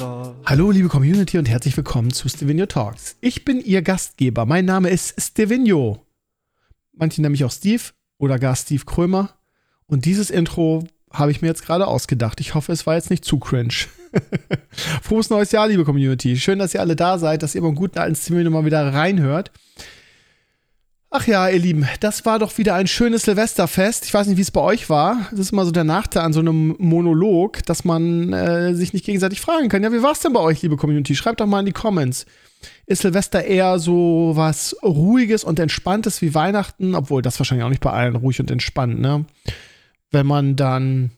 Hallo liebe Community und herzlich willkommen zu Stevenio Talks. Ich bin Ihr Gastgeber. Mein Name ist Stevenio. Manche nennen mich auch Steve oder gar Steve Krömer. Und dieses Intro habe ich mir jetzt gerade ausgedacht. Ich hoffe, es war jetzt nicht zu cringe. Frohes neues Jahr, liebe Community. Schön, dass ihr alle da seid, dass ihr beim guten alten Stevenio mal wieder reinhört. Ach ja, ihr Lieben, das war doch wieder ein schönes Silvesterfest. Ich weiß nicht, wie es bei euch war. Das ist immer so der Nachteil an so einem Monolog, dass man äh, sich nicht gegenseitig fragen kann. Ja, wie war es denn bei euch, liebe Community? Schreibt doch mal in die Comments. Ist Silvester eher so was Ruhiges und Entspanntes wie Weihnachten? Obwohl, das wahrscheinlich auch nicht bei allen ruhig und entspannt, ne? Wenn man dann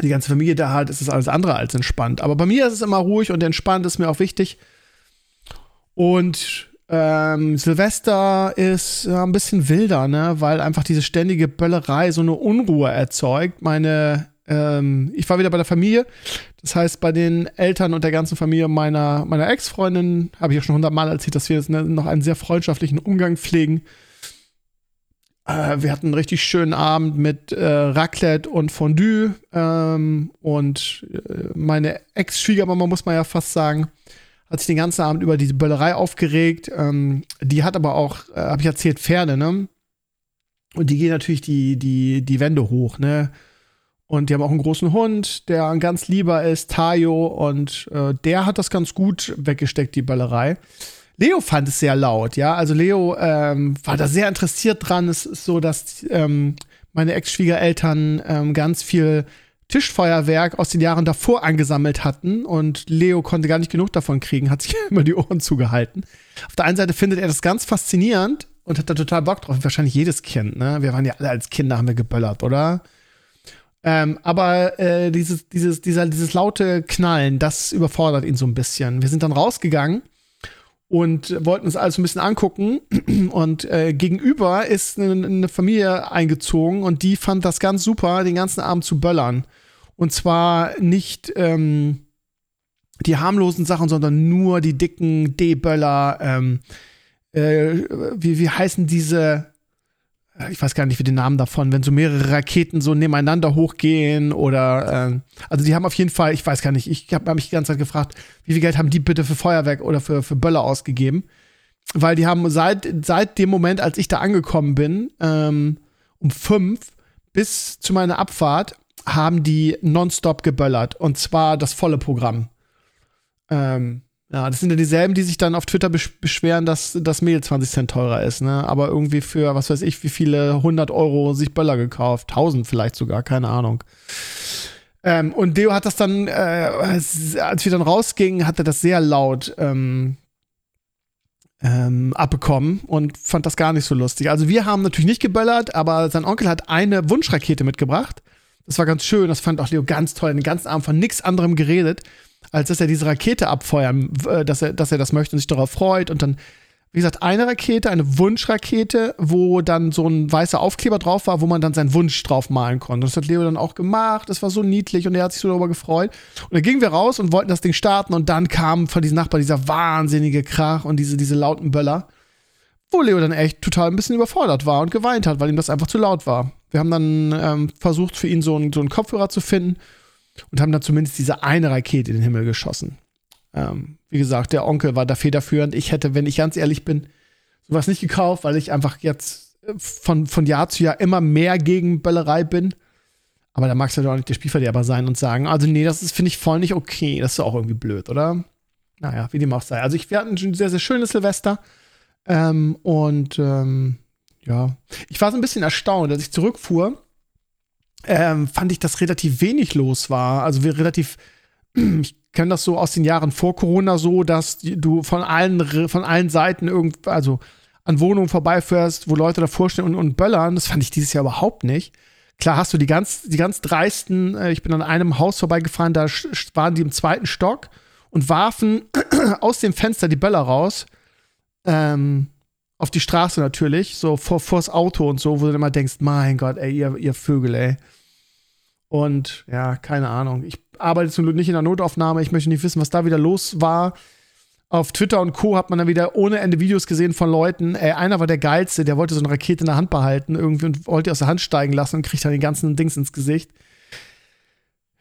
die ganze Familie da hat, ist es alles andere als entspannt. Aber bei mir ist es immer ruhig und entspannt, ist mir auch wichtig. Und ähm, Silvester ist ja, ein bisschen wilder, ne? weil einfach diese ständige Böllerei so eine Unruhe erzeugt. Meine, ähm, ich war wieder bei der Familie, das heißt bei den Eltern und der ganzen Familie meiner, meiner Ex-Freundin, habe ich ja schon hundertmal erzählt, dass wir jetzt ne, noch einen sehr freundschaftlichen Umgang pflegen. Äh, wir hatten einen richtig schönen Abend mit äh, Raclette und Fondue ähm, und äh, meine Ex-Schwiegermama, muss man ja fast sagen, hat sich den ganzen Abend über diese Böllerei aufgeregt. Ähm, die hat aber auch, äh, habe ich erzählt, Pferde, ne? Und die gehen natürlich die, die, die Wände hoch, ne? Und die haben auch einen großen Hund, der ein ganz lieber ist, Tayo, und äh, der hat das ganz gut weggesteckt, die Böllerei. Leo fand es sehr laut, ja. Also Leo ähm, war da sehr interessiert dran. Es ist so, dass ähm, meine Ex-Schwiegereltern ähm, ganz viel Tischfeuerwerk aus den Jahren davor angesammelt hatten und Leo konnte gar nicht genug davon kriegen, hat sich immer die Ohren zugehalten. Auf der einen Seite findet er das ganz faszinierend und hat da total Bock drauf. Wahrscheinlich jedes Kind, ne? Wir waren ja alle als Kinder, haben wir geböllert, oder? Ähm, aber äh, dieses, dieses, dieser, dieses laute Knallen, das überfordert ihn so ein bisschen. Wir sind dann rausgegangen und wollten uns alles ein bisschen angucken. Und äh, gegenüber ist eine, Familie eingezogen und die fand das ganz super, den ganzen Abend zu böllern. Und zwar nicht ähm, die harmlosen Sachen, sondern nur die dicken D-Böller. Ähm, äh, wie, wie heißen diese? Äh, ich weiß gar nicht, wie den Namen davon, wenn so mehrere Raketen so nebeneinander hochgehen oder äh, also die haben auf jeden Fall, ich weiß gar nicht, ich habe mich die ganze Zeit gefragt, wie viel Geld haben die bitte für Feuerwerk oder für, für Böller ausgegeben? Weil die haben seit, seit dem Moment, als ich da angekommen bin, ähm, um fünf bis zu meiner Abfahrt, haben die nonstop geböllert. Und zwar das volle Programm. Ähm, ja, das sind ja dieselben, die sich dann auf Twitter beschweren, dass das Mehl 20 Cent teurer ist, ne? Aber irgendwie für, was weiß ich, wie viele 100 Euro sich Böller gekauft. 1000 vielleicht sogar, keine Ahnung. Ähm, und Deo hat das dann, äh, als wir dann rausgingen, hat er das sehr laut ähm, ähm, abbekommen und fand das gar nicht so lustig. Also wir haben natürlich nicht geböllert, aber sein Onkel hat eine Wunschrakete mitgebracht. Das war ganz schön, das fand auch Leo ganz toll. Den ganzen Abend von nichts anderem geredet als dass er diese Rakete abfeuern, äh, dass er, dass er das möchte und sich darauf freut. Und dann, wie gesagt, eine Rakete, eine Wunschrakete, wo dann so ein weißer Aufkleber drauf war, wo man dann seinen Wunsch drauf malen konnte. Und das hat Leo dann auch gemacht. Das war so niedlich und er hat sich so darüber gefreut. Und dann gingen wir raus und wollten das Ding starten und dann kam von diesem Nachbar dieser wahnsinnige Krach und diese, diese lauten Böller, wo Leo dann echt total ein bisschen überfordert war und geweint hat, weil ihm das einfach zu laut war. Wir haben dann ähm, versucht, für ihn so einen, so einen Kopfhörer zu finden und haben dann zumindest diese eine Rakete in den Himmel geschossen. Ähm, wie gesagt, der Onkel war da federführend. Ich hätte, wenn ich ganz ehrlich bin, sowas nicht gekauft, weil ich einfach jetzt äh, von, von Jahr zu Jahr immer mehr gegen Böllerei bin. Aber da magst du doch nicht der Spielverderber sein und sagen, also nee, das ist, finde ich, voll nicht okay. Das ist auch irgendwie blöd, oder? Naja, wie dem auch sei. Also ich, wir hatten ein sehr, sehr schönes Silvester. Ähm, und ähm, ja, ich war so ein bisschen erstaunt, als ich zurückfuhr ähm, fand ich, dass relativ wenig los war. Also wir relativ, ich kenne das so aus den Jahren vor Corona so, dass du von allen, von allen Seiten irgend, also an Wohnungen vorbeifährst, wo Leute davor stehen und, und böllern. Das fand ich dieses Jahr überhaupt nicht. Klar hast du die ganz, die ganz dreisten, äh, ich bin an einem Haus vorbeigefahren, da waren die im zweiten Stock und warfen aus dem Fenster die Böller raus. Ähm, auf die Straße natürlich, so vor, vors Auto und so, wo du immer denkst, mein Gott, ey, ihr, ihr Vögel, ey. Und ja, keine Ahnung. Ich arbeite zum Glück nicht in der Notaufnahme. Ich möchte nicht wissen, was da wieder los war. Auf Twitter und Co. hat man dann wieder ohne Ende Videos gesehen von Leuten. Ey, einer war der Geilste, der wollte so eine Rakete in der Hand behalten irgendwie und wollte die aus der Hand steigen lassen und kriegt dann den ganzen Dings ins Gesicht.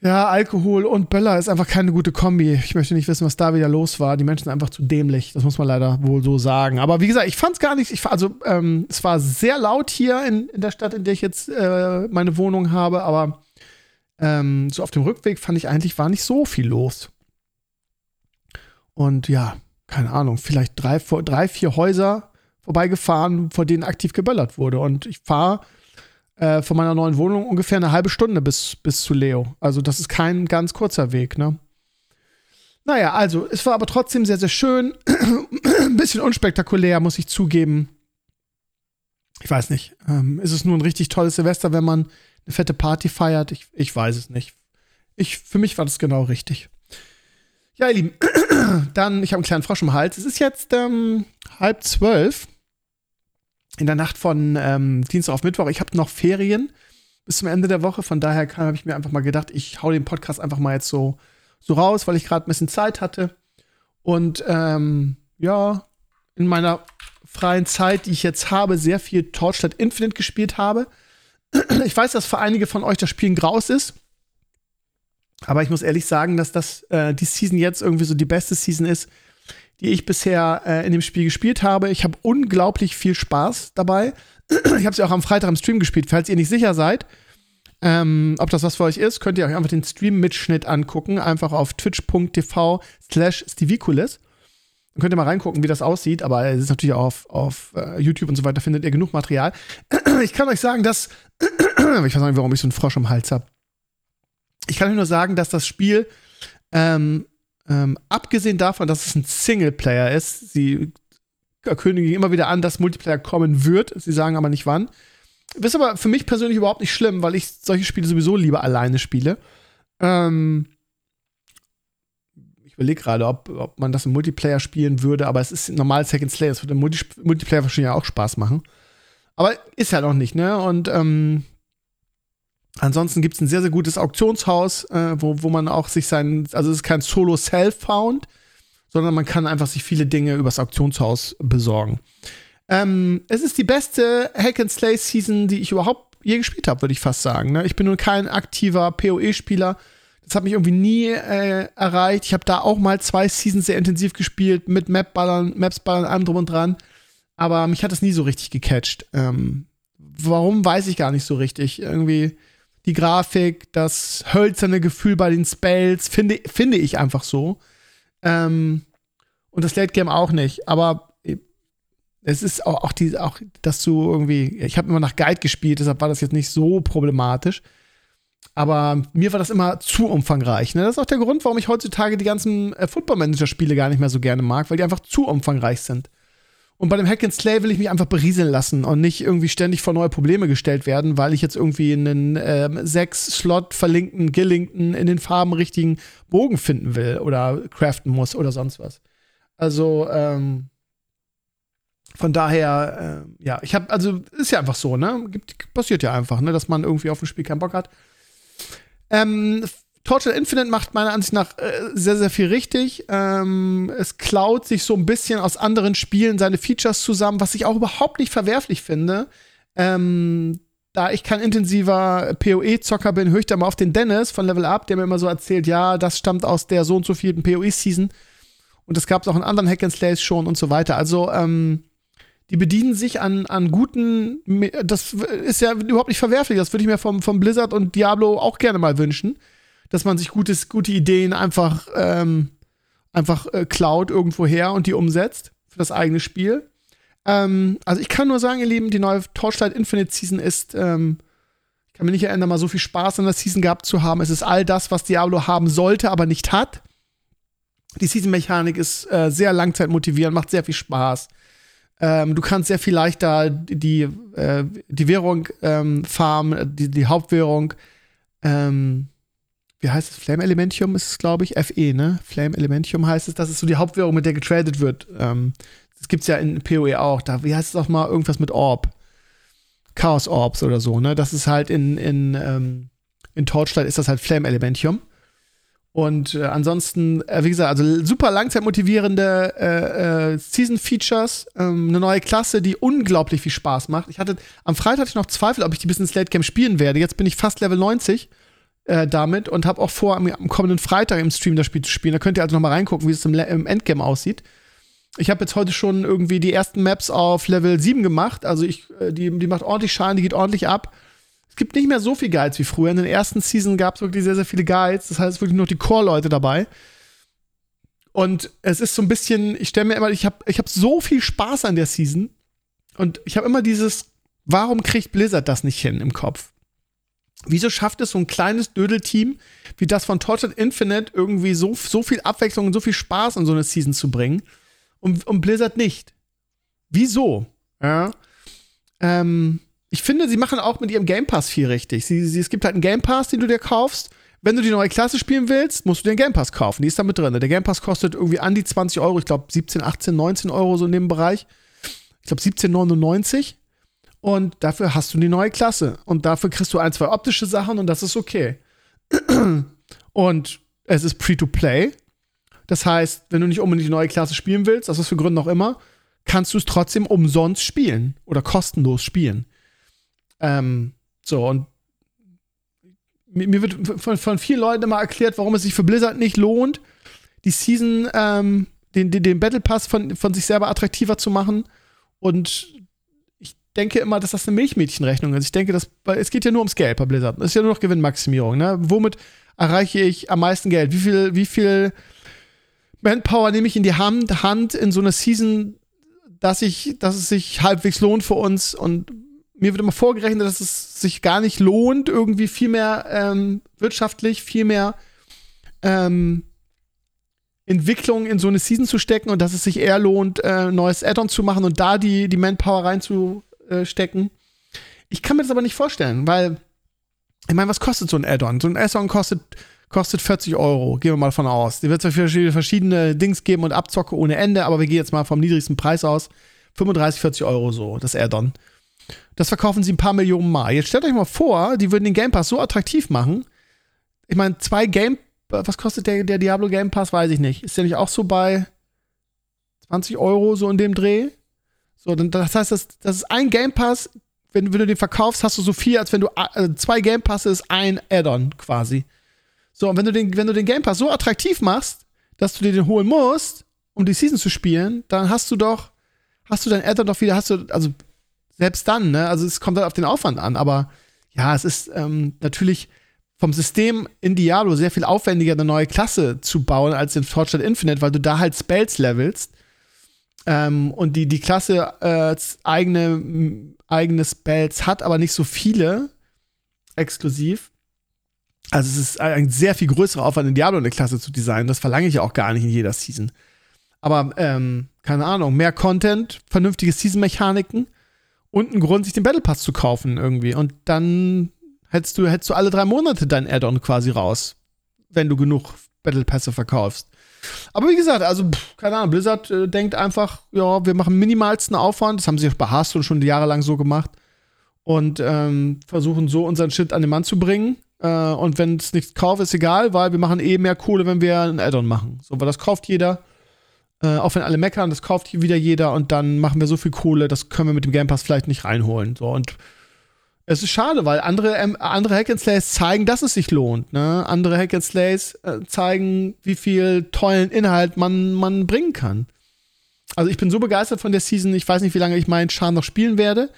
Ja, Alkohol und Böller ist einfach keine gute Kombi. Ich möchte nicht wissen, was da wieder los war. Die Menschen sind einfach zu dämlich. Das muss man leider wohl so sagen. Aber wie gesagt, ich fand es gar nicht. Ich, also, ähm, es war sehr laut hier in, in der Stadt, in der ich jetzt äh, meine Wohnung habe. Aber ähm, so auf dem Rückweg fand ich eigentlich, war nicht so viel los. Und ja, keine Ahnung, vielleicht drei, drei vier Häuser vorbeigefahren, vor denen aktiv geböllert wurde. Und ich fahre äh, von meiner neuen Wohnung ungefähr eine halbe Stunde bis, bis zu Leo. Also das ist kein ganz kurzer Weg, ne? Naja, also es war aber trotzdem sehr, sehr schön. ein bisschen unspektakulär, muss ich zugeben. Ich weiß nicht. Ähm, ist es nur ein richtig tolles Silvester, wenn man eine fette Party feiert? Ich, ich weiß es nicht. Ich, für mich war das genau richtig. Ja, ihr Lieben, dann, ich habe einen kleinen Frosch im Hals. Es ist jetzt ähm, halb zwölf in der Nacht von ähm, Dienstag auf Mittwoch. Ich habe noch Ferien bis zum Ende der Woche. Von daher habe ich mir einfach mal gedacht, ich hau den Podcast einfach mal jetzt so, so raus, weil ich gerade ein bisschen Zeit hatte. Und ähm, ja, in meiner freien Zeit, die ich jetzt habe, sehr viel Torchlight Infinite gespielt habe. Ich weiß, dass für einige von euch das Spiel ein Graus ist. Aber ich muss ehrlich sagen, dass das äh, die Season jetzt irgendwie so die beste Season ist, die ich bisher äh, in dem Spiel gespielt habe. Ich habe unglaublich viel Spaß dabei. ich habe sie auch am Freitag im Stream gespielt. Falls ihr nicht sicher seid, ähm, ob das was für euch ist, könnt ihr euch einfach den Stream-Mitschnitt angucken. Einfach auf twitch.tv slash stiviculis. Könnt ihr mal reingucken, wie das aussieht. Aber es ist natürlich auch auf, auf uh, YouTube und so weiter, findet ihr genug Material. ich kann euch sagen, dass ich weiß nicht, warum ich so einen Frosch im Hals habe. Ich kann euch nur sagen, dass das Spiel ähm, ähm, abgesehen davon, dass es ein Singleplayer ist, sie kündigen immer wieder an, dass Multiplayer kommen wird. Sie sagen aber nicht wann. Ist aber für mich persönlich überhaupt nicht schlimm, weil ich solche Spiele sowieso lieber alleine spiele. Ähm ich überlege gerade, ob, ob man das im Multiplayer spielen würde, aber es ist normal Second Slay. Das würde im Multi Multiplayer wahrscheinlich auch Spaß machen. Aber ist halt auch nicht, ne? Und ähm, Ansonsten gibt es ein sehr, sehr gutes Auktionshaus, äh, wo, wo man auch sich sein, also es ist kein Solo-Self-Found, sondern man kann einfach sich viele Dinge übers Auktionshaus besorgen. Ähm, es ist die beste Hack-and-Slay-Season, die ich überhaupt je gespielt habe, würde ich fast sagen. Ne? Ich bin nun kein aktiver PoE-Spieler. Das hat mich irgendwie nie äh, erreicht. Ich habe da auch mal zwei Seasons sehr intensiv gespielt, mit Map-Ballern, Maps-Ballern, allem drum und dran. Aber mich hat das nie so richtig gecatcht. Ähm, warum, weiß ich gar nicht so richtig. Irgendwie die Grafik, das hölzerne Gefühl bei den Spells, finde, finde ich einfach so. Ähm, und das Late Game auch nicht. Aber es ist auch, auch, die, auch dass du irgendwie, ich habe immer nach Guide gespielt, deshalb war das jetzt nicht so problematisch. Aber mir war das immer zu umfangreich. Ne? Das ist auch der Grund, warum ich heutzutage die ganzen äh, Football Manager-Spiele gar nicht mehr so gerne mag, weil die einfach zu umfangreich sind. Und bei dem Hack and Slay will ich mich einfach berieseln lassen und nicht irgendwie ständig vor neue Probleme gestellt werden, weil ich jetzt irgendwie einen ähm, sechs Slot verlinkten, gelinkten, in den Farben richtigen Bogen finden will oder craften muss oder sonst was. Also, ähm, von daher, äh, ja, ich habe, also ist ja einfach so, ne? Gibt, passiert ja einfach, ne, dass man irgendwie auf ein Spiel keinen Bock hat. Ähm, Torture Infinite macht meiner Ansicht nach äh, sehr, sehr viel richtig. Ähm, es klaut sich so ein bisschen aus anderen Spielen seine Features zusammen, was ich auch überhaupt nicht verwerflich finde. Ähm, da ich kein intensiver PoE-Zocker bin, höre ich da mal auf den Dennis von Level Up, der mir immer so erzählt, ja, das stammt aus der so und so vierten PoE-Season. Und das gab es auch in anderen Hack and Slays schon und so weiter. Also, ähm, die bedienen sich an, an guten, das ist ja überhaupt nicht verwerflich. Das würde ich mir vom, vom Blizzard und Diablo auch gerne mal wünschen dass man sich gutes, gute Ideen einfach, ähm, einfach äh, klaut irgendwo her und die umsetzt für das eigene Spiel. Ähm, also ich kann nur sagen, ihr Lieben, die neue Torchlight Infinite Season ist, ähm, ich kann mich nicht erinnern, mal so viel Spaß an der Season gehabt zu haben. Es ist all das, was Diablo haben sollte, aber nicht hat. Die Season-Mechanik ist äh, sehr langzeitmotivierend, macht sehr viel Spaß. Ähm, du kannst sehr viel leichter die, äh, die Währung ähm, farmen, die, die Hauptwährung. Ähm, wie heißt es? Flame Elementium ist es, glaube ich, FE, ne? Flame Elementium heißt es. Das ist so die Hauptwährung, mit der getradet wird. Ähm, das gibt es ja in PoE auch. Da, wie heißt es auch mal irgendwas mit Orb? Chaos Orbs oder so, ne? Das ist halt in, in, ähm, in Torchlight ist das halt Flame Elementium. Und äh, ansonsten, äh, wie gesagt, also super langzeitmotivierende äh, äh, Season-Features, ähm, eine neue Klasse, die unglaublich viel Spaß macht. Ich hatte, am Freitag hatte ich noch Zweifel, ob ich die bis ins Late Game spielen werde. Jetzt bin ich fast Level 90 äh, damit und habe auch vor, am, am, kommenden Freitag im Stream das Spiel zu spielen. Da könnt ihr also noch mal reingucken, wie es im, im Endgame aussieht. Ich habe jetzt heute schon irgendwie die ersten Maps auf Level 7 gemacht. Also ich, äh, die, die macht ordentlich Schaden, die geht ordentlich ab. Es gibt nicht mehr so viel Guides wie früher. In den ersten Season gab es wirklich sehr, sehr viele Guides. Das heißt wirklich nur die Core-Leute dabei. Und es ist so ein bisschen, ich stelle mir immer, ich habe ich hab so viel Spaß an der Season. Und ich habe immer dieses, warum kriegt Blizzard das nicht hin im Kopf? Wieso schafft es so ein kleines Dödelteam wie das von Tortured Infinite irgendwie so, so viel Abwechslung und so viel Spaß in so eine Season zu bringen und, und Blizzard nicht? Wieso? Ja. Ähm, ich finde, sie machen auch mit ihrem Game Pass viel richtig. Sie, sie, es gibt halt einen Game Pass, den du dir kaufst. Wenn du die neue Klasse spielen willst, musst du dir einen Game Pass kaufen. Die ist da mit drin. Der Game Pass kostet irgendwie an die 20 Euro. Ich glaube 17, 18, 19 Euro so in dem Bereich. Ich glaube 17,99. Und dafür hast du die neue Klasse. Und dafür kriegst du ein, zwei optische Sachen und das ist okay. Und es ist Free-to-Play. Das heißt, wenn du nicht unbedingt die neue Klasse spielen willst, aus was für Gründen auch immer, kannst du es trotzdem umsonst spielen oder kostenlos spielen. Ähm, so, und mir wird von, von vielen Leuten immer erklärt, warum es sich für Blizzard nicht lohnt, die Season, ähm, den, den, den Battle Pass von, von sich selber attraktiver zu machen. Und ich denke immer, dass das eine Milchmädchenrechnung ist. Ich denke, dass, weil es geht ja nur ums Geld bei Blizzard. Es ist ja nur noch Gewinnmaximierung. Ne? Womit erreiche ich am meisten Geld? Wie viel, wie viel Manpower nehme ich in die Hand, Hand in so einer Season, dass ich, dass es sich halbwegs lohnt für uns und mir wird immer vorgerechnet, dass es sich gar nicht lohnt, irgendwie viel mehr ähm, wirtschaftlich, viel mehr ähm, Entwicklung in so eine Season zu stecken und dass es sich eher lohnt, äh, neues Add-on zu machen und da die, die Manpower reinzustecken. Ich kann mir das aber nicht vorstellen, weil, ich meine, was kostet so ein Add-on? So ein Add-on kostet, kostet 40 Euro, gehen wir mal davon aus. Die wird verschiedene, verschiedene Dings geben und Abzocke ohne Ende, aber wir gehen jetzt mal vom niedrigsten Preis aus. 35, 40 Euro so, das Add-on. Das verkaufen sie ein paar Millionen Mal. Jetzt stellt euch mal vor, die würden den Game Pass so attraktiv machen. Ich meine, zwei Game, was kostet der, der Diablo Game Pass? Weiß ich nicht. Ist der nicht auch so bei 20 Euro so in dem Dreh? So, dann, das heißt, das, das ist ein Game Pass. Wenn, wenn du den verkaufst, hast du so viel, als wenn du äh, zwei Game Passes, ein Add-on quasi. So, und wenn du, den, wenn du den Game Pass so attraktiv machst, dass du dir den holen musst, um die Season zu spielen, dann hast du doch, hast du dein Add-on doch wieder, hast du, also selbst dann, ne? Also es kommt halt auf den Aufwand an, aber ja, es ist ähm, natürlich vom System in Diablo sehr viel aufwendiger, eine neue Klasse zu bauen als in Fortune Infinite, weil du da halt Spells levelst. Ähm, und die, die Klasse äh, eigene, eigene Spells hat, aber nicht so viele exklusiv. Also es ist ein sehr viel größerer Aufwand, in Diablo eine Klasse zu designen. Das verlange ich ja auch gar nicht in jeder Season. Aber, ähm, keine Ahnung, mehr Content, vernünftige Season-Mechaniken und einen Grund, sich den Battle Pass zu kaufen irgendwie. Und dann hättest du, hättest du alle drei Monate dein Add-on quasi raus, wenn du genug Battle Pässe verkaufst. Aber wie gesagt, also, pff, keine Ahnung, Blizzard äh, denkt einfach, ja, wir machen minimalsten Aufwand. Das haben sie auch bei Hearthstone schon jahrelang so gemacht. Und ähm, versuchen so unseren Shit an den Mann zu bringen. Äh, und wenn es nichts kauft, ist egal, weil wir machen eh mehr Kohle, wenn wir ein Add-on machen. So, weil das kauft jeder. Äh, auch wenn alle meckern, das kauft wieder jeder und dann machen wir so viel Kohle, das können wir mit dem Game Pass vielleicht nicht reinholen. So, und es ist schade, weil andere, ähm, andere Hack Slays zeigen, dass es sich lohnt. Ne? Andere Hack Slays äh, zeigen, wie viel tollen Inhalt man, man bringen kann. Also ich bin so begeistert von der Season, ich weiß nicht, wie lange ich meinen Charme noch spielen werde.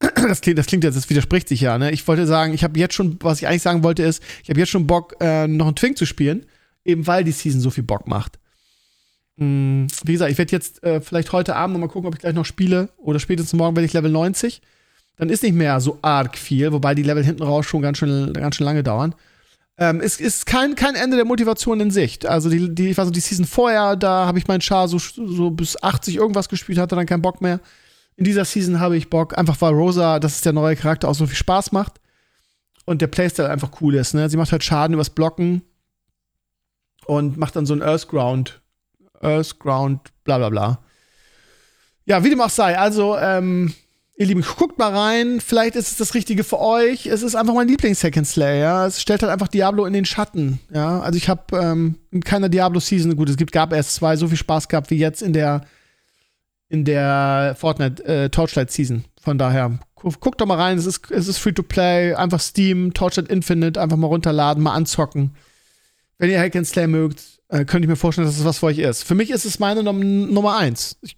Das klingt, das klingt jetzt, das widerspricht sich ja. Ne? Ich wollte sagen, ich habe jetzt schon, was ich eigentlich sagen wollte, ist, ich habe jetzt schon Bock, äh, noch einen Twink zu spielen, eben weil die Season so viel Bock macht. Mm, wie gesagt, ich werde jetzt äh, vielleicht heute Abend noch mal gucken, ob ich gleich noch spiele oder spätestens morgen werde ich Level 90. Dann ist nicht mehr so arg viel, wobei die Level hinten raus schon ganz schön, ganz schön lange dauern. Ähm, es ist kein, kein Ende der Motivation in Sicht. Also die, die, ich weiß noch, die Season vorher, da habe ich meinen Char so, so bis 80 irgendwas gespielt, hatte dann keinen Bock mehr. In dieser Season habe ich Bock, einfach weil Rosa, das ist der neue Charakter, auch so viel Spaß macht. und der Playstyle einfach cool ist. Ne? Sie macht halt Schaden übers Blocken und macht dann so ein Earthground, Earthground, bla bla bla. Ja, wie dem auch sei. Also, ähm, ihr Lieben, guckt mal rein. Vielleicht ist es das Richtige für euch. Es ist einfach mein Lieblings-Second Slayer. Ja? Es stellt halt einfach Diablo in den Schatten. Ja, also ich habe ähm, in keiner Diablo-Season, gut, es gibt, gab erst zwei, so viel Spaß gehabt wie jetzt in der in der Fortnite äh. Von daher, guckt doch mal rein. Es ist, es ist free to play. Einfach Steam, Torchlight Infinite, einfach mal runterladen, mal anzocken. Wenn ihr Hack and Slay mögt, äh, könnte ich mir vorstellen, dass es was für euch ist. Für mich ist es meine Num Nummer eins. Ich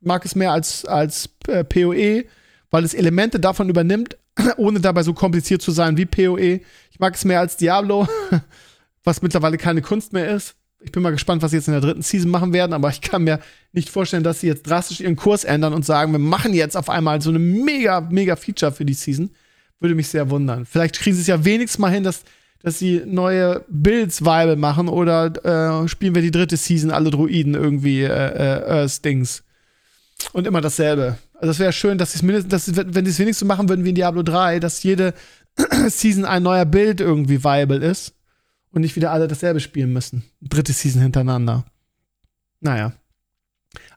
mag es mehr als, als äh, PoE, weil es Elemente davon übernimmt, ohne dabei so kompliziert zu sein wie PoE. Ich mag es mehr als Diablo, was mittlerweile keine Kunst mehr ist. Ich bin mal gespannt, was sie jetzt in der dritten Season machen werden, aber ich kann mir nicht vorstellen, dass sie jetzt drastisch ihren Kurs ändern und sagen, wir machen jetzt auf einmal so eine mega, mega Feature für die Season. Würde mich sehr wundern. Vielleicht kriegen sie es ja wenigstens mal hin, dass, dass sie neue Builds viable machen oder äh, spielen wir die dritte Season alle Druiden irgendwie äh, äh, Earth-Dings. Und immer dasselbe. Also es wäre schön, dass sie es mindestens, dass, wenn sie es wenigstens machen würden wie in Diablo 3, dass jede Season ein neuer Bild irgendwie viable ist und nicht wieder alle dasselbe spielen müssen. Dritte Season hintereinander. Naja.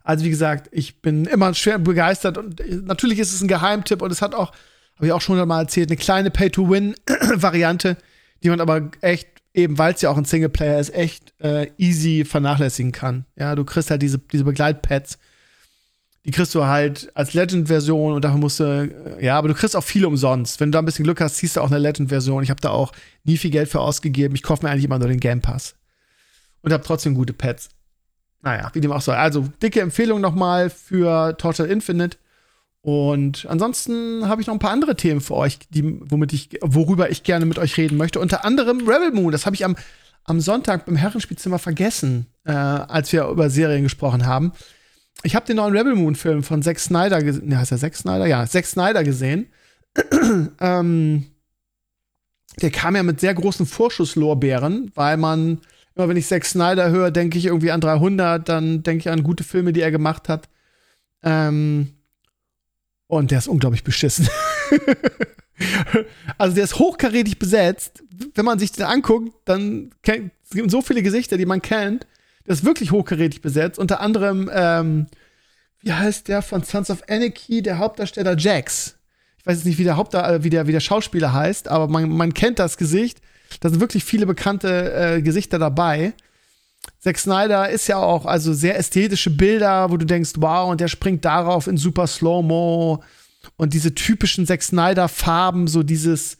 Also wie gesagt, ich bin immer schwer begeistert und natürlich ist es ein Geheimtipp und es hat auch, habe ich auch schon mal erzählt, eine kleine Pay-to-Win-Variante, die man aber echt, eben weil es ja auch ein Singleplayer ist, echt äh, easy vernachlässigen kann. Ja, du kriegst halt diese, diese Begleitpads die kriegst du halt als Legend-Version und dafür musst du, äh, ja, aber du kriegst auch viele umsonst. Wenn du da ein bisschen Glück hast, ziehst du auch eine Legend-Version. Ich habe da auch nie viel Geld für ausgegeben. Ich kaufe mir eigentlich immer nur den Game Pass. Und habe trotzdem gute Pads. Naja, wie dem auch soll. Also, dicke Empfehlung nochmal für Torture Infinite. Und ansonsten habe ich noch ein paar andere Themen für euch, die, womit ich, worüber ich gerne mit euch reden möchte. Unter anderem Rebel Moon. Das habe ich am, am Sonntag beim Herrenspielzimmer vergessen, äh, als wir über Serien gesprochen haben ich habe den neuen Rebel Moon Film von Zack Snyder gesehen. Ne, heißt er Zack Snyder? Ja, Zack Snyder gesehen. ähm, der kam ja mit sehr großen Vorschusslorbeeren, weil man, immer wenn ich Zack Snyder höre, denke ich irgendwie an 300, dann denke ich an gute Filme, die er gemacht hat. Ähm, und der ist unglaublich beschissen. also der ist hochkarätig besetzt. Wenn man sich den anguckt, dann kennt so viele Gesichter, die man kennt. Der ist wirklich hochkarätig besetzt. Unter anderem, ähm, wie heißt der von Sons of Anarchy, der Hauptdarsteller Jax. Ich weiß jetzt nicht, wie der, Hauptda äh, wie der, wie der Schauspieler heißt, aber man, man kennt das Gesicht. Da sind wirklich viele bekannte äh, Gesichter dabei. Zack Snyder ist ja auch also sehr ästhetische Bilder, wo du denkst, wow, und der springt darauf in super Slow-Mo und diese typischen Zack Snyder Farben, so dieses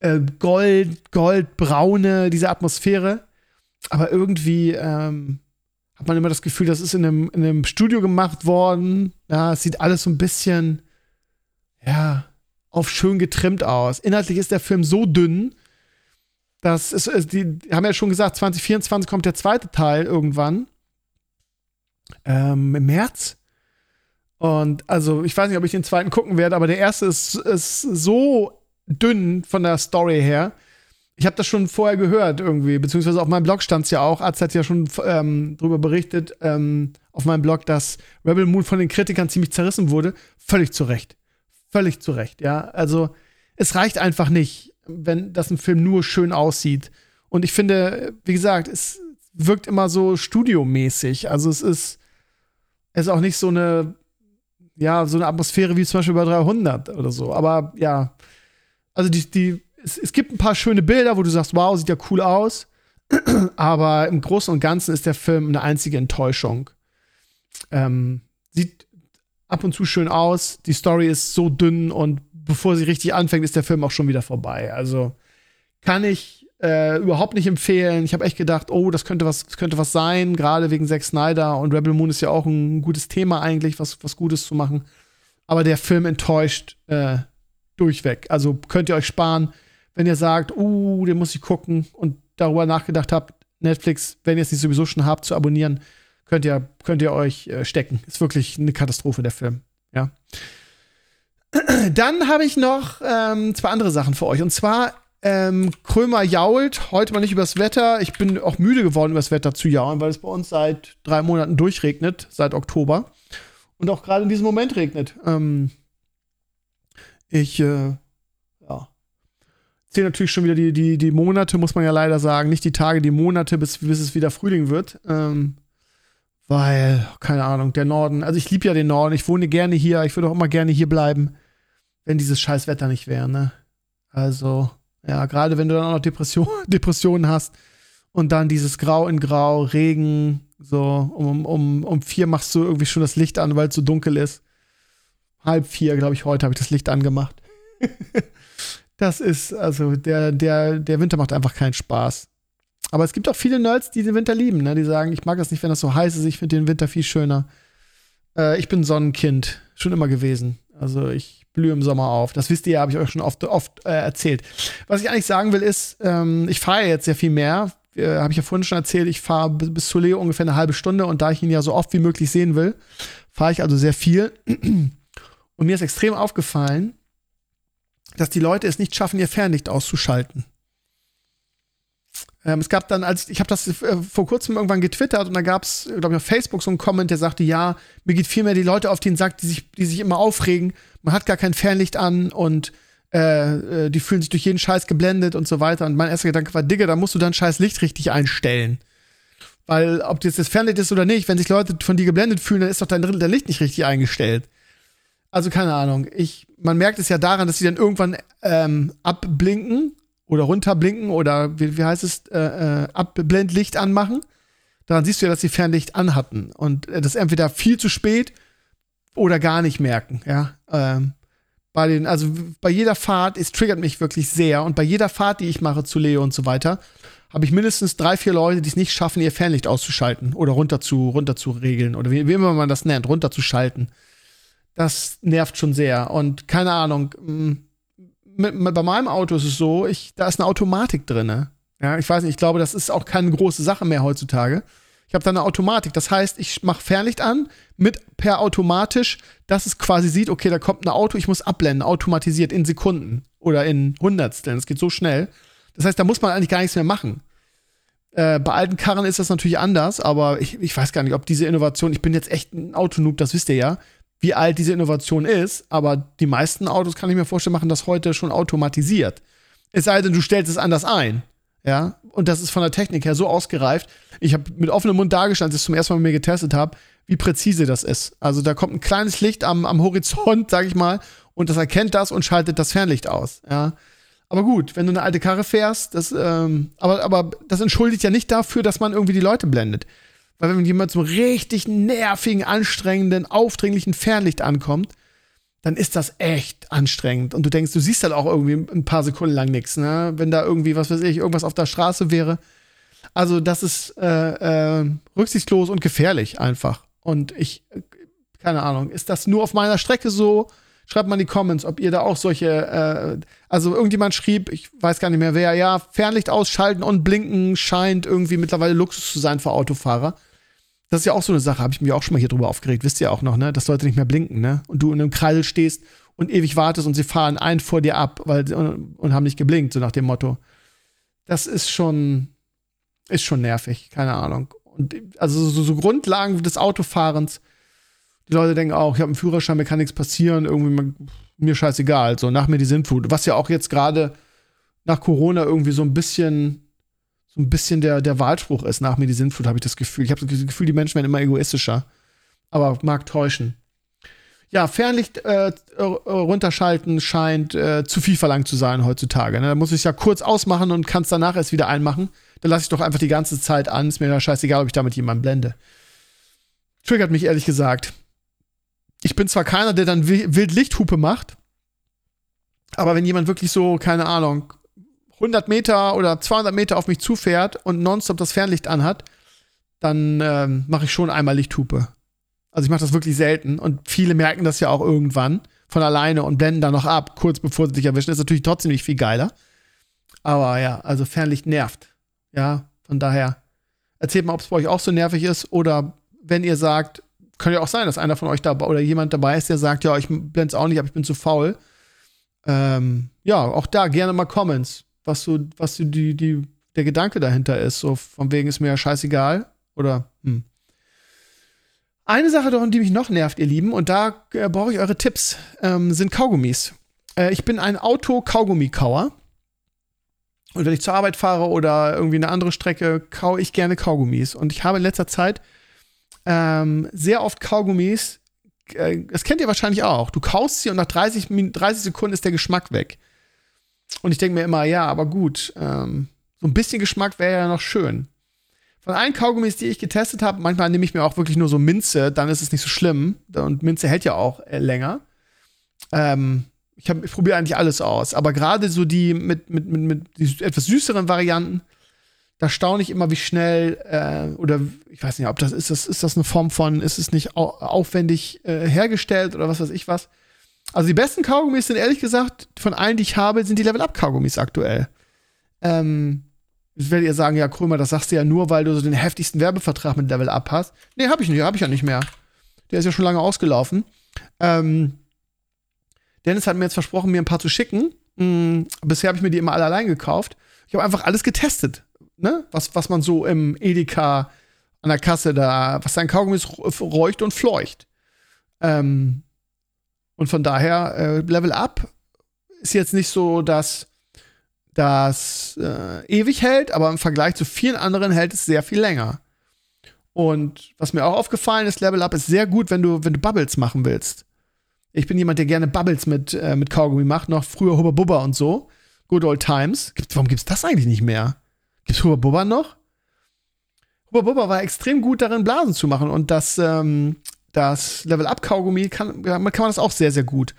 äh, Gold, Goldbraune, diese Atmosphäre aber irgendwie ähm, hat man immer das Gefühl, das ist in einem, in einem Studio gemacht worden. Ja, es sieht alles so ein bisschen, ja, auf schön getrimmt aus. Inhaltlich ist der Film so dünn, dass es, es die haben ja schon gesagt, 2024 kommt der zweite Teil irgendwann. Ähm, Im März. Und also, ich weiß nicht, ob ich den zweiten gucken werde, aber der erste ist, ist so dünn von der Story her, ich habe das schon vorher gehört irgendwie, beziehungsweise auf meinem Blog stand es ja auch. Arzt hat ja schon ähm, darüber berichtet ähm, auf meinem Blog, dass Rebel Moon von den Kritikern ziemlich zerrissen wurde. Völlig zu Recht. Völlig zu Recht, ja. Also es reicht einfach nicht, wenn das ein Film nur schön aussieht. Und ich finde, wie gesagt, es wirkt immer so studiomäßig. Also es ist, es ist auch nicht so eine, ja, so eine Atmosphäre wie zum Beispiel bei 300 oder so. Aber ja, also die, die es, es gibt ein paar schöne Bilder, wo du sagst, wow, sieht ja cool aus. Aber im Großen und Ganzen ist der Film eine einzige Enttäuschung. Ähm, sieht ab und zu schön aus. Die Story ist so dünn und bevor sie richtig anfängt, ist der Film auch schon wieder vorbei. Also kann ich äh, überhaupt nicht empfehlen. Ich habe echt gedacht, oh, das könnte was, das könnte was sein, gerade wegen Zack Snyder und Rebel Moon ist ja auch ein gutes Thema eigentlich, was, was Gutes zu machen. Aber der Film enttäuscht äh, durchweg. Also könnt ihr euch sparen wenn ihr sagt, uh, den muss ich gucken und darüber nachgedacht habt, Netflix, wenn ihr es nicht sowieso schon habt, zu abonnieren, könnt ihr, könnt ihr euch äh, stecken. Ist wirklich eine Katastrophe, der Film. Ja. Dann habe ich noch ähm, zwei andere Sachen für euch. Und zwar ähm, Krömer jault, heute mal nicht übers Wetter. Ich bin auch müde geworden, übers Wetter zu jaulen, weil es bei uns seit drei Monaten durchregnet, seit Oktober. Und auch gerade in diesem Moment regnet. Ähm, ich äh, zählen natürlich schon wieder die, die, die Monate, muss man ja leider sagen. Nicht die Tage, die Monate, bis, bis es wieder Frühling wird. Ähm, weil, keine Ahnung, der Norden, also ich liebe ja den Norden, ich wohne gerne hier, ich würde auch immer gerne hier bleiben, wenn dieses scheiß Wetter nicht wäre, ne? Also, ja, gerade wenn du dann auch noch Depression, Depressionen hast und dann dieses Grau in Grau, Regen, so, um, um, um vier machst du irgendwie schon das Licht an, weil es so dunkel ist. Halb vier, glaube ich, heute habe ich das Licht angemacht. das ist, also, der, der, der Winter macht einfach keinen Spaß. Aber es gibt auch viele Nerds, die den Winter lieben, ne? Die sagen, ich mag das nicht, wenn das so heiß ist, ich finde den Winter viel schöner. Äh, ich bin Sonnenkind, schon immer gewesen. Also ich blühe im Sommer auf. Das wisst ihr habe ich euch schon oft, oft äh, erzählt. Was ich eigentlich sagen will, ist, ähm, ich fahre jetzt sehr viel mehr. Äh, habe ich ja vorhin schon erzählt, ich fahre bis zu Leo ungefähr eine halbe Stunde und da ich ihn ja so oft wie möglich sehen will, fahre ich also sehr viel. Und mir ist extrem aufgefallen, dass die Leute es nicht schaffen, ihr Fernlicht auszuschalten. Ähm, es gab dann, als ich, habe das äh, vor kurzem irgendwann getwittert und da gab es, glaube ich, auf Facebook so einen Comment, der sagte, ja, mir geht viel mehr die Leute auf den Sack, die sich, die sich immer aufregen. Man hat gar kein Fernlicht an und äh, äh, die fühlen sich durch jeden Scheiß geblendet und so weiter. Und mein erster Gedanke war, Digga, da musst du dein scheiß Licht richtig einstellen. Weil, ob das jetzt Fernlicht ist oder nicht, wenn sich Leute von dir geblendet fühlen, dann ist doch dein Drittel der Licht nicht richtig eingestellt. Also keine Ahnung. Ich, man merkt es ja daran, dass sie dann irgendwann ähm, abblinken oder runterblinken oder wie, wie heißt es, äh, äh, Abblendlicht anmachen. Daran siehst du ja, dass sie Fernlicht anhatten und äh, das entweder viel zu spät oder gar nicht merken, ja. Ähm, bei den, also bei jeder Fahrt, es triggert mich wirklich sehr und bei jeder Fahrt, die ich mache zu Leo und so weiter, habe ich mindestens drei, vier Leute, die es nicht schaffen, ihr Fernlicht auszuschalten oder runter zu, runter zu regeln oder wie, wie immer man das nennt, runterzuschalten. Das nervt schon sehr und keine Ahnung, mh, mm, mit, mit, bei meinem Auto ist es so, ich, da ist eine Automatik drin. Ja, ich weiß nicht, ich glaube, das ist auch keine große Sache mehr heutzutage. Ich habe da eine Automatik. Das heißt, ich mache Fernlicht an mit per automatisch, dass es quasi sieht, okay, da kommt ein Auto, ich muss abblenden, automatisiert in Sekunden oder in Hundertsteln. Das geht so schnell. Das heißt, da muss man eigentlich gar nichts mehr machen. Äh, bei alten Karren ist das natürlich anders, aber ich, ich weiß gar nicht, ob diese Innovation, ich bin jetzt echt ein Autonoob, das wisst ihr ja, wie alt diese Innovation ist, aber die meisten Autos kann ich mir vorstellen, machen das heute schon automatisiert. Es sei denn, du stellst es anders ein. Ja, und das ist von der Technik her so ausgereift. Ich habe mit offenem Mund dargestanden, als ich es zum ersten Mal mit mir getestet habe, wie präzise das ist. Also da kommt ein kleines Licht am, am Horizont, sag ich mal, und das erkennt das und schaltet das Fernlicht aus. Ja. Aber gut, wenn du eine alte Karre fährst, das, ähm, aber, aber das entschuldigt ja nicht dafür, dass man irgendwie die Leute blendet. Weil wenn jemand so richtig nervigen, anstrengenden, aufdringlichen Fernlicht ankommt, dann ist das echt anstrengend. Und du denkst, du siehst halt auch irgendwie ein paar Sekunden lang nichts, ne? Wenn da irgendwie, was weiß ich, irgendwas auf der Straße wäre. Also, das ist äh, äh, rücksichtslos und gefährlich einfach. Und ich, keine Ahnung, ist das nur auf meiner Strecke so? Schreibt mal in die Comments, ob ihr da auch solche, äh, also irgendjemand schrieb, ich weiß gar nicht mehr wer, ja, Fernlicht ausschalten und blinken scheint irgendwie mittlerweile Luxus zu sein für Autofahrer. Das ist ja auch so eine Sache, habe ich mich auch schon mal hier drüber aufgeregt. Wisst ihr auch noch, ne? Dass Leute nicht mehr blinken, ne? Und du in einem Kreisel stehst und ewig wartest und sie fahren ein vor dir ab weil, und, und haben nicht geblinkt, so nach dem Motto. Das ist schon, ist schon nervig, keine Ahnung. Und also so, so Grundlagen des Autofahrens, die Leute denken auch, ich habe einen Führerschein, mir kann nichts passieren, irgendwie mir scheißegal, so nach mir die Sintflut. Was ja auch jetzt gerade nach Corona irgendwie so ein bisschen so ein bisschen der, der Wahlspruch ist, nach mir die Sintflut, habe ich das Gefühl. Ich habe das Gefühl, die Menschen werden immer egoistischer. Aber mag täuschen. Ja, Fernlicht äh, runterschalten scheint äh, zu viel verlangt zu sein heutzutage. Ne? Da muss ich es ja kurz ausmachen und kann es danach erst wieder einmachen. Dann lasse ich doch einfach die ganze Zeit an. Ist mir ja scheißegal, ob ich damit jemanden blende. Triggert mich ehrlich gesagt. Ich bin zwar keiner, der dann wild Lichthupe macht, aber wenn jemand wirklich so, keine Ahnung, 100 Meter oder 200 Meter auf mich zufährt und nonstop das Fernlicht anhat, dann ähm, mache ich schon einmal Lichthupe. Also ich mache das wirklich selten und viele merken das ja auch irgendwann von alleine und blenden dann noch ab, kurz bevor sie dich erwischen. Ist natürlich trotzdem nicht viel geiler. Aber ja, also Fernlicht nervt. Ja, von daher erzählt mal, ob es bei euch auch so nervig ist oder wenn ihr sagt, könnte ja auch sein, dass einer von euch dabei oder jemand dabei ist, der sagt, ja, ich blende es auch nicht, aber ich bin zu faul. Ähm, ja, auch da gerne mal Comments was so, was so die, die, der Gedanke dahinter ist. So von wegen ist mir ja scheißegal. Oder, hm. Eine Sache, doch, die mich noch nervt, ihr Lieben, und da äh, brauche ich eure Tipps, ähm, sind Kaugummis. Äh, ich bin ein Auto-Kaugummi-Kauer. Und wenn ich zur Arbeit fahre oder irgendwie eine andere Strecke, kaue ich gerne Kaugummis. Und ich habe in letzter Zeit ähm, sehr oft Kaugummis. Äh, das kennt ihr wahrscheinlich auch. Du kaust sie und nach 30, 30 Sekunden ist der Geschmack weg. Und ich denke mir immer, ja, aber gut, ähm, so ein bisschen Geschmack wäre ja noch schön. Von allen Kaugummis, die ich getestet habe, manchmal nehme ich mir auch wirklich nur so Minze, dann ist es nicht so schlimm. Und Minze hält ja auch äh, länger. Ähm, ich, ich probiere eigentlich alles aus. Aber gerade so die mit, mit, mit, mit die etwas süßeren Varianten, da staune ich immer, wie schnell, äh, oder ich weiß nicht, ob das ist, das ist das eine Form von, ist es nicht au aufwendig äh, hergestellt oder was weiß ich was. Also die besten Kaugummis sind ehrlich gesagt, von allen, die ich habe, sind die Level-Up-Kaugummis aktuell. Ähm, Jetzt werdet ihr sagen, ja, Krömer, das sagst du ja nur, weil du so den heftigsten Werbevertrag mit Level Up hast. Nee, hab ich nicht, hab ich ja nicht mehr. Der ist ja schon lange ausgelaufen. Ähm, Dennis hat mir jetzt versprochen, mir ein paar zu schicken. Hm, bisher habe ich mir die immer alle allein gekauft. Ich habe einfach alles getestet, ne? Was, was man so im Edeka an der Kasse da, was sein Kaugummi räucht und fleucht. Ähm, und von daher, äh, Level Up ist jetzt nicht so, dass das äh, ewig hält, aber im Vergleich zu vielen anderen hält es sehr viel länger. Und was mir auch aufgefallen ist, Level Up ist sehr gut, wenn du, wenn du Bubbles machen willst. Ich bin jemand, der gerne Bubbles mit, äh, mit Kaugummi macht, noch früher Hubba Bubba und so. Good old times. Gibt, warum gibt's das eigentlich nicht mehr? Gibt's Hubba Bubba noch? Hubba Bubba war extrem gut darin, Blasen zu machen und das, ähm, das Level Up Kaugummi kann, kann man das auch sehr, sehr gut.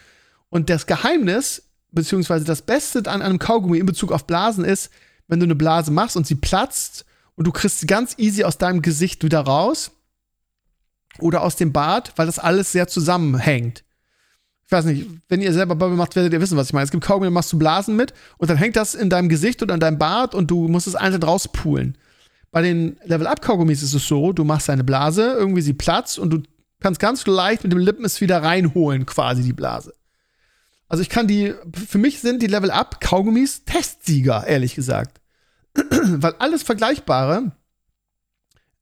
Und das Geheimnis beziehungsweise das Beste an einem Kaugummi in Bezug auf Blasen ist, wenn du eine Blase machst und sie platzt und du kriegst sie ganz easy aus deinem Gesicht wieder raus oder aus dem Bart, weil das alles sehr zusammenhängt. Ich weiß nicht, wenn ihr selber Bubble macht, werdet ihr wissen, was ich meine. Es gibt Kaugummi, da machst du Blasen mit und dann hängt das in deinem Gesicht oder in deinem Bart und du musst es einzeln rauspulen. Bei den Level-Up-Kaugummis ist es so, du machst eine Blase, irgendwie sie platzt und du kannst ganz leicht mit dem Lippen es wieder reinholen, quasi die Blase. Also ich kann die, für mich sind die Level Up Kaugummis Testsieger, ehrlich gesagt. Weil alles Vergleichbare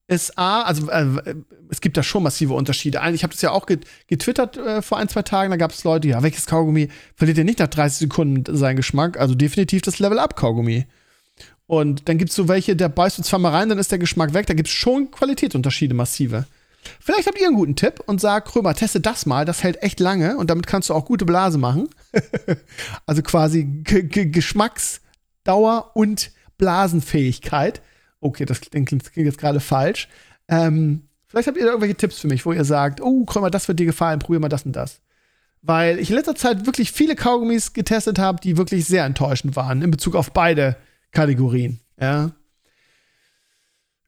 ist A, also äh, es gibt da schon massive Unterschiede. Ich habe das ja auch getwittert äh, vor ein, zwei Tagen, da gab es Leute, ja, welches Kaugummi verliert ja nicht nach 30 Sekunden seinen Geschmack? Also definitiv das Level Up Kaugummi. Und dann gibt es so welche, da beißt du zwar mal rein, dann ist der Geschmack weg. Da gibt es schon Qualitätsunterschiede massive. Vielleicht habt ihr einen guten Tipp und sagt, Krömer, teste das mal, das hält echt lange und damit kannst du auch gute Blase machen. also quasi G G Geschmacksdauer und Blasenfähigkeit. Okay, das klingt, klingt jetzt gerade falsch. Ähm, vielleicht habt ihr da irgendwelche Tipps für mich, wo ihr sagt, oh, Krömer, das wird dir gefallen, probier mal das und das. Weil ich in letzter Zeit wirklich viele Kaugummis getestet habe, die wirklich sehr enttäuschend waren in Bezug auf beide Kategorien. Ja.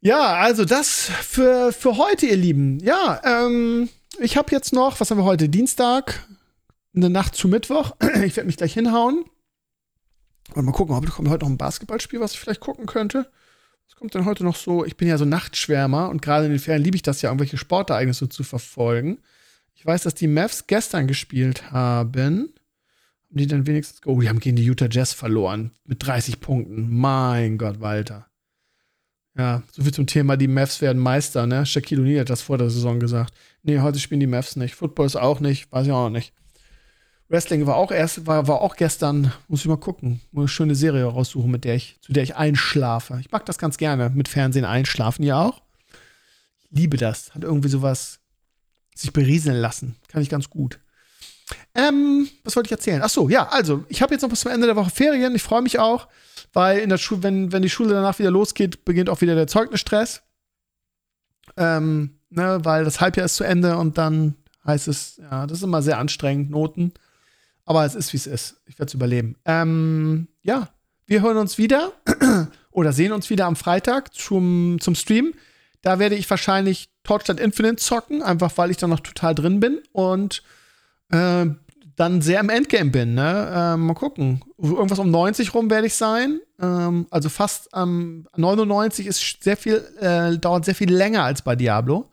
Ja, also das für, für heute, ihr Lieben. Ja, ähm, ich habe jetzt noch, was haben wir heute? Dienstag, eine Nacht zu Mittwoch. Ich werde mich gleich hinhauen. Und mal gucken, ob kommt heute noch ein Basketballspiel, was ich vielleicht gucken könnte. Was kommt denn heute noch so? Ich bin ja so Nachtschwärmer und gerade in den Ferien liebe ich das ja, irgendwelche Sportereignisse zu verfolgen. Ich weiß, dass die Mavs gestern gespielt haben. Haben die dann wenigstens. Oh, die haben gegen die Utah Jazz verloren. Mit 30 Punkten. Mein Gott, Walter. Ja, so viel zum Thema, die Mavs werden Meister, ne? Shaquille O'Neal hat das vor der Saison gesagt. Nee, heute spielen die Mavs nicht. Football ist auch nicht, weiß ich auch nicht. Wrestling war auch erst, war, war auch gestern, muss ich mal gucken, eine schöne Serie raussuchen, mit der ich, zu der ich einschlafe. Ich mag das ganz gerne, mit Fernsehen einschlafen, ja auch. Ich liebe das. Hat irgendwie sowas, sich berieseln lassen. Kann ich ganz gut. Ähm, was wollte ich erzählen? Ach so, ja, also, ich habe jetzt noch bis zum Ende der Woche Ferien. Ich freue mich auch weil in der Schule, wenn, wenn die Schule danach wieder losgeht, beginnt auch wieder der Zeugnisstress. Ähm, ne, weil das Halbjahr ist zu Ende und dann heißt es, ja, das ist immer sehr anstrengend, Noten. Aber es ist, wie es ist. Ich werde es überleben. Ähm, ja, wir hören uns wieder oder sehen uns wieder am Freitag zum, zum Stream. Da werde ich wahrscheinlich Torchlight Infinite zocken, einfach weil ich da noch total drin bin. Und äh, dann sehr im Endgame bin. Ne? Ähm, mal gucken. Irgendwas um 90 rum werde ich sein. Ähm, also fast ähm, 99 ist sehr viel, äh, dauert sehr viel länger als bei Diablo.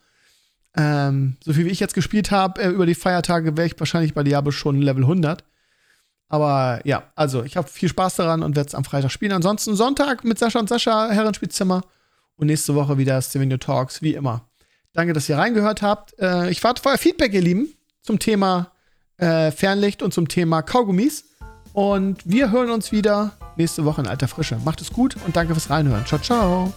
Ähm, so viel wie ich jetzt gespielt habe, äh, über die Feiertage wäre ich wahrscheinlich bei Diablo schon Level 100. Aber ja, also ich habe viel Spaß daran und werde es am Freitag spielen. Ansonsten Sonntag mit Sascha und Sascha, Herrenspielzimmer. Und nächste Woche wieder Stevenio Talks, wie immer. Danke, dass ihr reingehört habt. Äh, ich warte auf euer Feedback, ihr Lieben, zum Thema äh, Fernlicht und zum Thema Kaugummis. Und wir hören uns wieder nächste Woche in alter Frische. Macht es gut und danke fürs Reinhören. Ciao, ciao.